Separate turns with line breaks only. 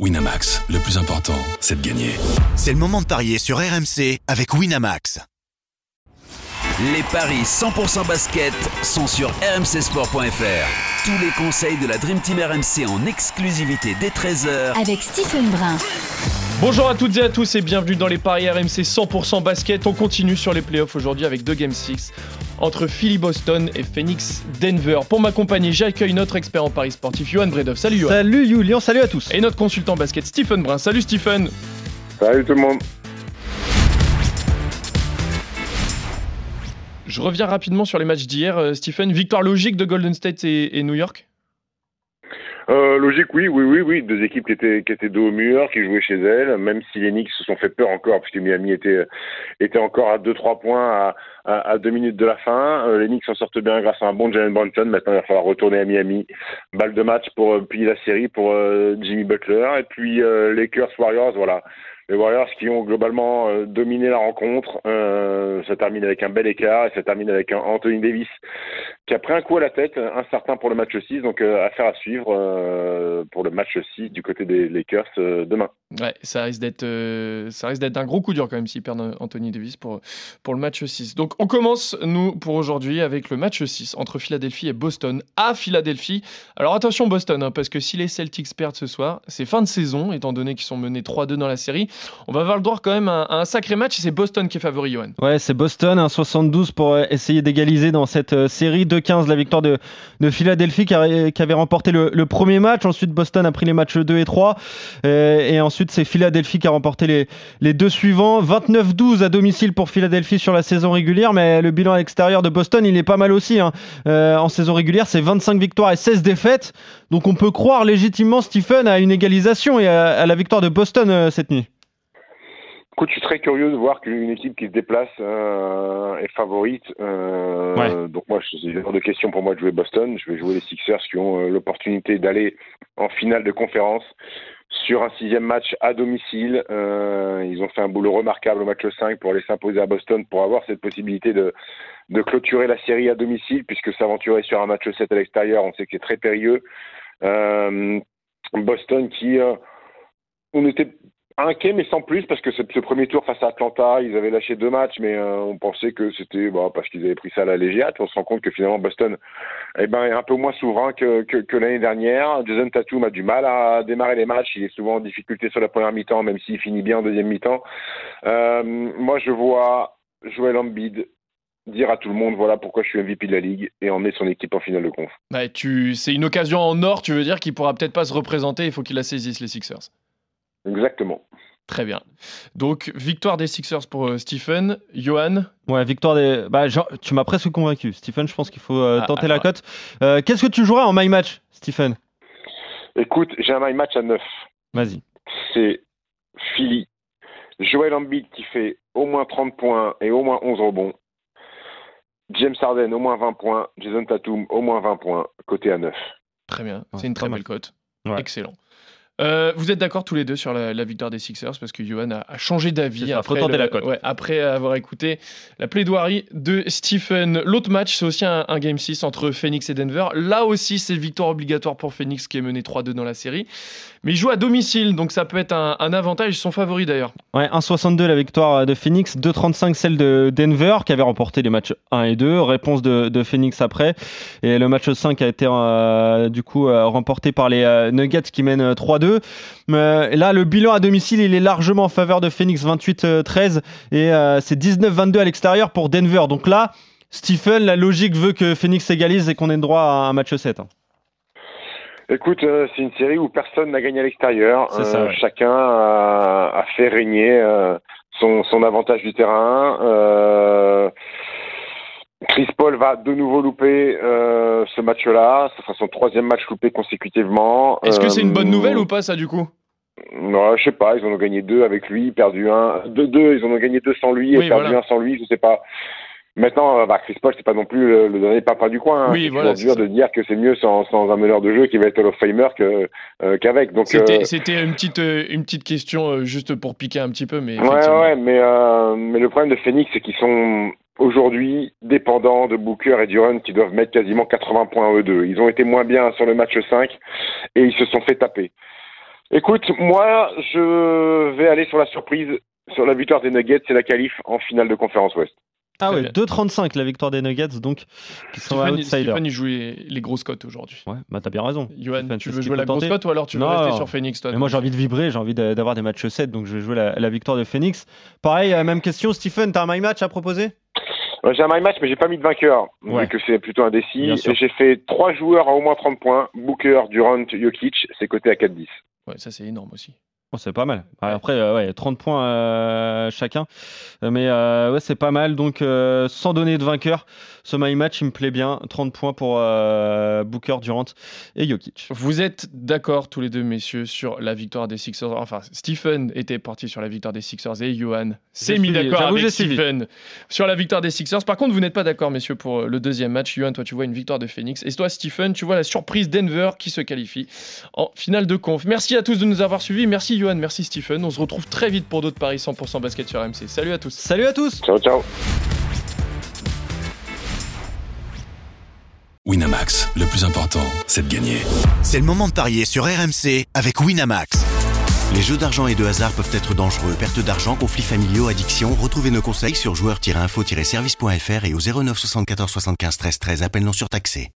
Winamax, le plus important, c'est de gagner.
C'est le moment de parier sur RMC avec Winamax.
Les paris 100% basket sont sur rmcsport.fr. Tous les conseils de la Dream Team RMC en exclusivité dès 13h
avec Stephen Brun.
Bonjour à toutes et à tous et bienvenue dans les paris RMC 100% basket. On continue sur les playoffs aujourd'hui avec deux Game 6 entre Philly Boston et Phoenix Denver. Pour m'accompagner, j'accueille notre expert en paris sportif, Johan Bredov. Salut Johan.
Salut Julian, salut à tous.
Et notre consultant basket, Stephen Brun. Salut Stephen.
Salut tout le monde.
Je reviens rapidement sur les matchs d'hier, euh, Stephen. Victoire logique de Golden State et, New York?
Euh, logique, oui, oui, oui, oui. Deux équipes qui étaient, qui étaient dos au mur, qui jouaient chez elles, même si les Knicks se sont fait peur encore, puisque Miami était, était encore à 2-3 points à, à, deux minutes de la fin. Euh, les Knicks s'en sortent bien grâce à un bon Jalen Brunson. Maintenant, il va falloir retourner à Miami. Balle de match pour euh, plier la série pour Jimmy Butler. Et puis, Lakers Warriors, voilà. Les Warriors qui ont globalement euh, dominé la rencontre, euh, ça termine avec un bel écart et ça termine avec un Anthony Davis qui a pris un coup à la tête, incertain pour le match 6, donc euh, affaire à suivre euh, pour le match 6 du côté des Lakers demain.
Ouais, ça risque d'être ça un gros coup dur quand même s'ils perdent Anthony Davis pour, pour le match 6. Donc on commence nous pour aujourd'hui avec le match 6 entre Philadelphie et Boston à Philadelphie. Alors attention Boston hein, parce que si les Celtics perdent ce soir, c'est fin de saison étant donné qu'ils sont menés 3-2 dans la série. On va avoir le droit quand même à, un sacré match et c'est Boston qui est favori Johan.
Ouais, c'est Boston, un 72 pour essayer d'égaliser dans cette série 2-15 la victoire de, de Philadelphie qui, avait remporté le, premier match. Ensuite, Boston a pris les matchs 2 et 3. Euh, et ensuite, c'est Philadelphie qui a remporté les, les deux suivants. 29-12 à domicile pour Philadelphie sur la saison régulière. Mais le bilan à l'extérieur de Boston, il est pas mal aussi. Hein. Euh, en saison régulière, c'est 25 victoires et 16 défaites. Donc on peut croire légitimement, Stephen, à une égalisation et à, la victoire de Boston euh, cette nuit.
Écoute, je suis très curieux de voir qu'une équipe qui se déplace euh, est favorite. Euh, Donc moi, c'est une de questions pour moi de jouer Boston. Je vais jouer les Sixers qui ont euh, l'opportunité d'aller en finale de conférence sur un sixième match à domicile. Euh, ils ont fait un boulot remarquable au match 5 pour aller s'imposer à Boston pour avoir cette possibilité de, clôturer la série à domicile puisque s'aventurer sur un match 7 à l'extérieur, on sait que c'est très périlleux. Boston qui on était Inquiet, mais sans plus, parce que ce, premier tour face à Atlanta, ils avaient lâché deux matchs, mais euh, on pensait que c'était bah, parce qu'ils avaient pris ça à la légère. On se rend compte que finalement Boston eh ben, est un peu moins souverain que, l'année dernière. Jason Tatum a du mal à démarrer les matchs. Il est souvent en difficulté sur la première mi-temps, même s'il finit bien en deuxième mi-temps. Euh, moi, je vois Joel Embiid dire à tout le monde voilà pourquoi je suis MVP de la ligue et emmener son équipe en finale de conf.
Bah. C'est une occasion en or, tu veux dire, qu'il pourra peut-être pas se représenter, il faut qu'il la saisisse les Sixers.
Exactement.
Très bien. Donc, victoire des Sixers pour euh, Stephen. Johan?
Ouais, victoire des. Bah, tu m'as presque convaincu. Stephen, je pense qu'il faut euh, ah, tenter la cote. Euh, qu'est-ce que tu jouerais en my match, Stephen?
Écoute, j'ai un my match à 9.
Vas-y.
C'est Philly. Joel Embiid qui fait au moins 30 points et au moins 11 rebonds. James Harden au moins 20 points. Jason Tatum au moins 20 points. Côté à 9.
Très bien. C'est une très belle cote. Excellent. Euh, vous êtes d'accord tous les deux sur la, victoire des Sixers parce que Johan a, changé d'avis après, après, avoir écouté la plaidoirie de Stephen. L'autre match, c'est aussi un, Game 6 entre Phoenix et Denver. Là aussi, c'est victoire obligatoire pour Phoenix qui est mené 3-2 dans la série. Mais ils jouent à domicile, donc ça peut être un, avantage. Ils sont favoris d'ailleurs.
Ouais, 1,62 la victoire de Phoenix, 2,35 celle de Denver qui avait remporté les matchs 1 et 2. Réponse de, Phoenix après. Et le match 5 a été euh, du coup euh, remporté par les Nuggets qui mènent 3-2. Mais là, le bilan à domicile, il est largement en faveur de Phoenix, 28-13, et euh, c'est 19-22 à l'extérieur pour Denver. Donc là, Stephen, la logique veut que Phoenix égalise et qu'on ait le droit à un match 7. Hein.
Écoute, euh, c'est une série où personne n'a gagné à l'extérieur. Euh, chacun a, fait régner son, son, avantage du terrain. Chris Paul va de nouveau louper euh, match-là. Ce sera son troisième match loupé consécutivement.
Est-ce que c'est une bonne euh, nouvelle ou pas ça du coup?
Non, je sais pas, ils en ont gagné deux avec lui, perdu un, deux, deux, ils en ont gagné deux sans lui et perdu un sans lui, je sais pas. Maintenant, euh, bah, Chris Paul, c'est pas non plus le, dernier papa du coin. Hein.
Oui,
c'est dur de dire que c'est mieux sans, sans, un meneur de jeu qui va être Hall of Famer que, qu'avec. Donc
c'était, une petite une petite question juste pour piquer un petit peu, mais
ouais, ouais, mais mais le problème de Phoenix, c'est qu'ils sont aujourd'hui dépendants de Booker et Durant qui doivent mettre quasiment 80 points eux deux. Ils ont été moins bien sur le match 5 et ils se sont fait taper. Écoute, moi, je vais aller sur la surprise, sur la victoire des Nuggets, c'est la qualif en finale de conférence Ouest.
Ah ouais, 2,35 la victoire des Nuggets, donc
qui sont Stephen, Stephen, il joue les, grosses cotes aujourd'hui.
Ouais, bah t'as bien raison.
Johan, tu veux jouer la grosse cote ou alors tu veux rester sur Phoenix toi,
Mais moi j'ai envie de vibrer, j'ai envie d'avoir des matchs 7, donc je vais jouer la, victoire de Phoenix. Pareil, euh, même question, Stephen, t'as un my match à proposer?
J'ai un my match, mais j'ai pas mis de vainqueur, vu que c'est plutôt indécis. J'ai fait 3 joueurs à au moins 30 points Booker, Durant, Jokic, c'est coté à 4-10.
Ouais, ça c'est énorme aussi.
Oh, c'est pas mal. Après, euh, ouais, 30 points euh, chacun. Mais euh, ouais, c'est pas mal. Donc, sans donner de vainqueur, ce My Match, il me plaît bien. 30 points pour Booker, Durant et Jokic.
Vous êtes d'accord, tous les deux, messieurs, sur la victoire des Sixers? Enfin, Stephen était parti sur la victoire des Sixers et Johan s'est mis d'accord avec Stephen sur la victoire des Sixers. Par contre, vous n'êtes pas d'accord, messieurs, pour le deuxième match. Johan, toi, tu vois une victoire de Phoenix. Et toi, Stephen, tu vois la surprise Denver qui se qualifie en finale de conf. Merci à tous de nous avoir suivis. Merci, merci Stephen. On se retrouve très vite pour d'autres paris 100% basket sur MC. Salut à tous.
Salut à tous.
Ciao, ciao.
Winamax, le plus important, c'est de gagner.
C'est le moment de parier sur RMC avec Winamax. Les jeux d'argent et de hasard peuvent être dangereux. Perte d'argent, conflits familiaux, addiction. Retrouvez nos conseils sur joueurs-info-service.fr et au 09 74 75 13 13. Appel non surtaxé.